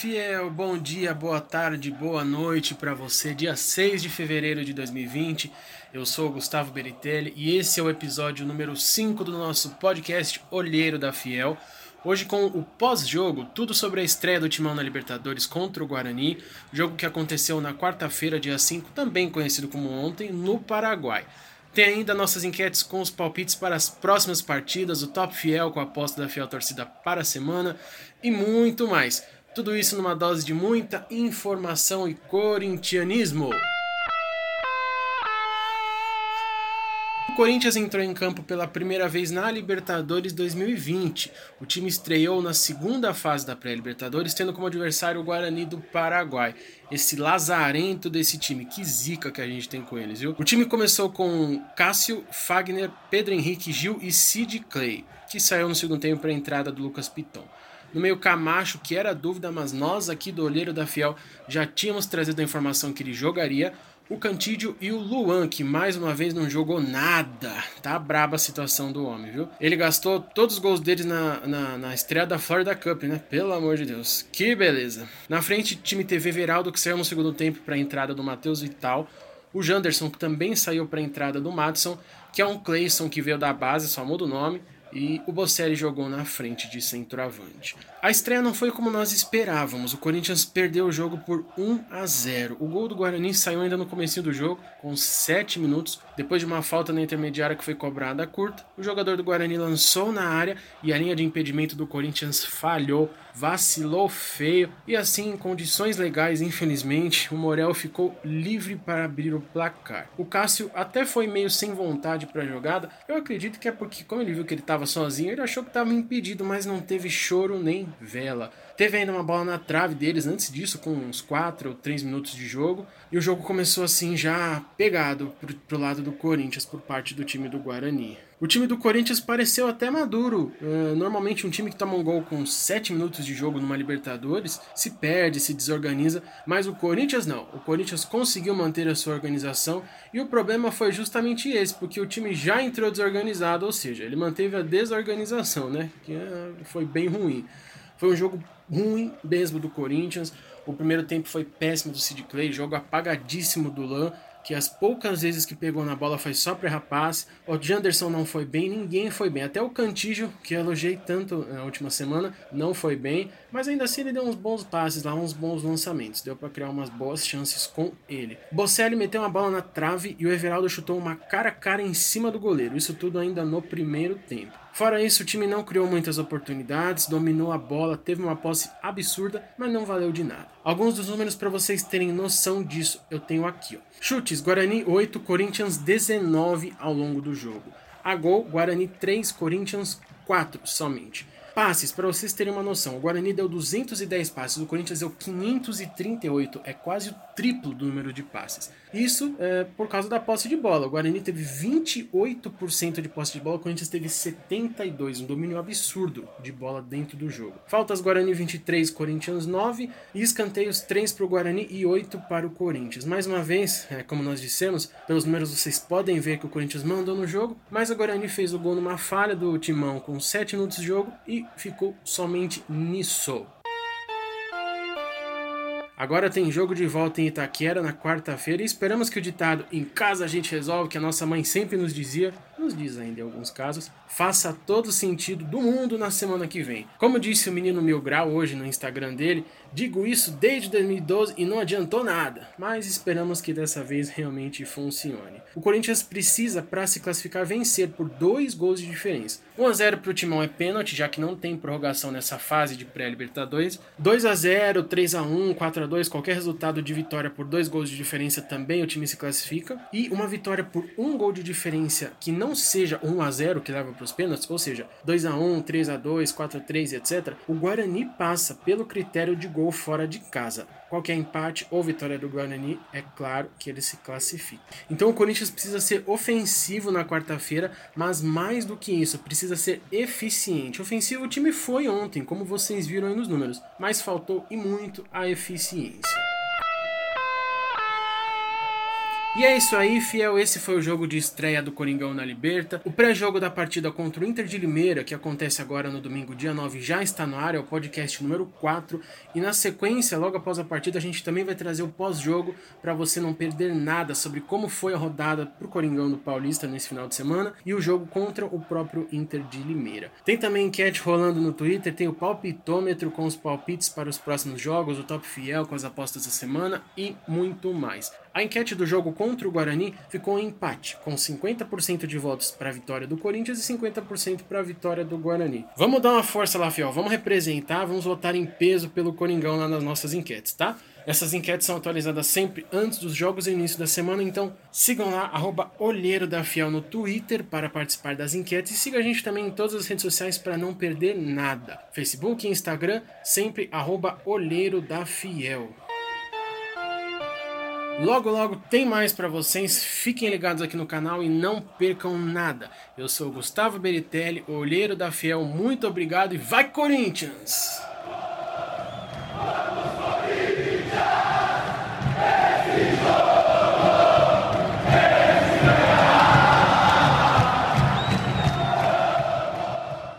fiel, bom dia, boa tarde, boa noite para você. Dia 6 de fevereiro de 2020. Eu sou o Gustavo Beritelli e esse é o episódio número 5 do nosso podcast Olheiro da Fiel. Hoje com o pós-jogo, tudo sobre a estreia do Timão na Libertadores contra o Guarani, jogo que aconteceu na quarta-feira, dia 5, também conhecido como ontem, no Paraguai. Tem ainda nossas enquetes com os palpites para as próximas partidas, o Top Fiel com a aposta da Fiel Torcida para a semana e muito mais. Tudo isso numa dose de muita informação e corintianismo. O Corinthians entrou em campo pela primeira vez na Libertadores 2020. O time estreou na segunda fase da pré-Libertadores, tendo como adversário o Guarani do Paraguai. Esse lazarento desse time, que zica que a gente tem com eles, viu? O time começou com Cássio, Fagner, Pedro Henrique, Gil e Sid Clay, que saiu no segundo tempo para a entrada do Lucas Piton. No meio Camacho, que era dúvida, mas nós aqui do Olheiro da Fiel já tínhamos trazido a informação que ele jogaria. O Cantídio e o Luan, que mais uma vez não jogou nada. Tá braba a situação do homem, viu? Ele gastou todos os gols deles na, na, na estreia da Florida Cup, né? Pelo amor de Deus. Que beleza. Na frente, time TV Veraldo, que saiu no segundo tempo para a entrada do Matheus Vital. O Janderson, que também saiu para a entrada do Madison. Que é um Clayson que veio da base, só muda o nome e o Bocelli jogou na frente de centroavante. A estreia não foi como nós esperávamos. O Corinthians perdeu o jogo por 1 a 0. O gol do Guarani saiu ainda no começo do jogo, com 7 minutos, depois de uma falta na intermediária que foi cobrada curta. O jogador do Guarani lançou na área e a linha de impedimento do Corinthians falhou, vacilou feio e assim, em condições legais, infelizmente, o Morel ficou livre para abrir o placar. O Cássio até foi meio sem vontade para a jogada. Eu acredito que é porque como ele viu que ele estava sozinho, ele achou que estava impedido, mas não teve choro nem vela. Teve ainda uma bola na trave deles antes disso, com uns 4 ou 3 minutos de jogo. E o jogo começou assim já pegado pro, pro lado do Corinthians por parte do time do Guarani. O time do Corinthians pareceu até maduro. Uh, normalmente um time que toma um gol com 7 minutos de jogo numa Libertadores se perde, se desorganiza, mas o Corinthians não. O Corinthians conseguiu manter a sua organização e o problema foi justamente esse, porque o time já entrou desorganizado, ou seja, ele manteve a desorganização, né? Que uh, foi bem ruim. Foi um jogo ruim mesmo do Corinthians. O primeiro tempo foi péssimo do Sid Clay, jogo apagadíssimo do Lan, que as poucas vezes que pegou na bola foi só para rapaz. O Janderson não foi bem, ninguém foi bem. Até o Cantígio, que elogiei tanto na última semana, não foi bem. Mas ainda assim ele deu uns bons passes lá, uns bons lançamentos. Deu para criar umas boas chances com ele. Bocelli meteu uma bola na trave e o Everaldo chutou uma cara a cara em cima do goleiro. Isso tudo ainda no primeiro tempo. Fora isso, o time não criou muitas oportunidades, dominou a bola, teve uma posse absurda, mas não valeu de nada. Alguns dos números para vocês terem noção disso eu tenho aqui. Ó. Chutes: Guarani 8, Corinthians 19 ao longo do jogo. A gol: Guarani 3, Corinthians 4 somente. Passes, para vocês terem uma noção, o Guarani deu 210 passes, o Corinthians deu 538, é quase o triplo do número de passes. Isso é por causa da posse de bola. O Guarani teve 28% de posse de bola, o Corinthians teve 72%, um domínio absurdo de bola dentro do jogo. Faltas Guarani 23, Corinthians 9 e escanteios 3 para o Guarani e 8 para o Corinthians. Mais uma vez, é, como nós dissemos, pelos números vocês podem ver que o Corinthians mandou no jogo, mas o Guarani fez o gol numa falha do Timão com 7 minutos de jogo e ficou somente nisso. Agora tem jogo de volta em Itaquera na quarta-feira e esperamos que o ditado em casa a gente resolve, que a nossa mãe sempre nos dizia, nos diz ainda em alguns casos, faça todo sentido do mundo na semana que vem. Como disse o menino Mil Grau hoje no Instagram dele, digo isso desde 2012 e não adiantou nada, mas esperamos que dessa vez realmente funcione. O Corinthians precisa, para se classificar, vencer por dois gols de diferença. 1 a 0 para o Timão é pênalti, já que não tem prorrogação nessa fase de pré-Libertadores. 2 a 0 3 a 1 4 a 2 qualquer resultado de vitória por dois gols de diferença também o time se classifica. E uma vitória por um gol de diferença que não seja 1 a 0 que leva para os pênaltis, ou seja, 2 a 1 3 a 2 4 a 3 etc., o Guarani passa pelo critério de gol fora de casa. Qualquer empate ou vitória do Guarani, é claro que ele se classifica. Então o Corinthians precisa ser ofensivo na quarta-feira, mas mais do que isso, precisa ser eficiente. Ofensivo o time foi ontem, como vocês viram aí nos números, mas faltou e muito a eficiência. E é isso aí, fiel. Esse foi o jogo de estreia do Coringão na Liberta. O pré-jogo da partida contra o Inter de Limeira, que acontece agora no domingo, dia 9, já está no ar. É o podcast número 4. E na sequência, logo após a partida, a gente também vai trazer o pós-jogo para você não perder nada sobre como foi a rodada pro Coringão do Paulista nesse final de semana e o jogo contra o próprio Inter de Limeira. Tem também enquete rolando no Twitter, tem o palpitômetro com os palpites para os próximos jogos, o Top Fiel com as apostas da semana e muito mais. A enquete do jogo contra o Guarani ficou em empate, com 50% de votos para a vitória do Corinthians e 50% para a vitória do Guarani. Vamos dar uma força lá, Fiel. Vamos representar, vamos votar em peso pelo Coringão lá nas nossas enquetes, tá? Essas enquetes são atualizadas sempre antes dos jogos e início da semana, então sigam lá, arroba Olheiro da Fiel no Twitter para participar das enquetes e siga a gente também em todas as redes sociais para não perder nada. Facebook e Instagram, sempre arroba Olheiro da Fiel. Logo, logo tem mais para vocês. Fiquem ligados aqui no canal e não percam nada. Eu sou Gustavo Beritelli, olheiro da Fiel. Muito obrigado e vai Corinthians!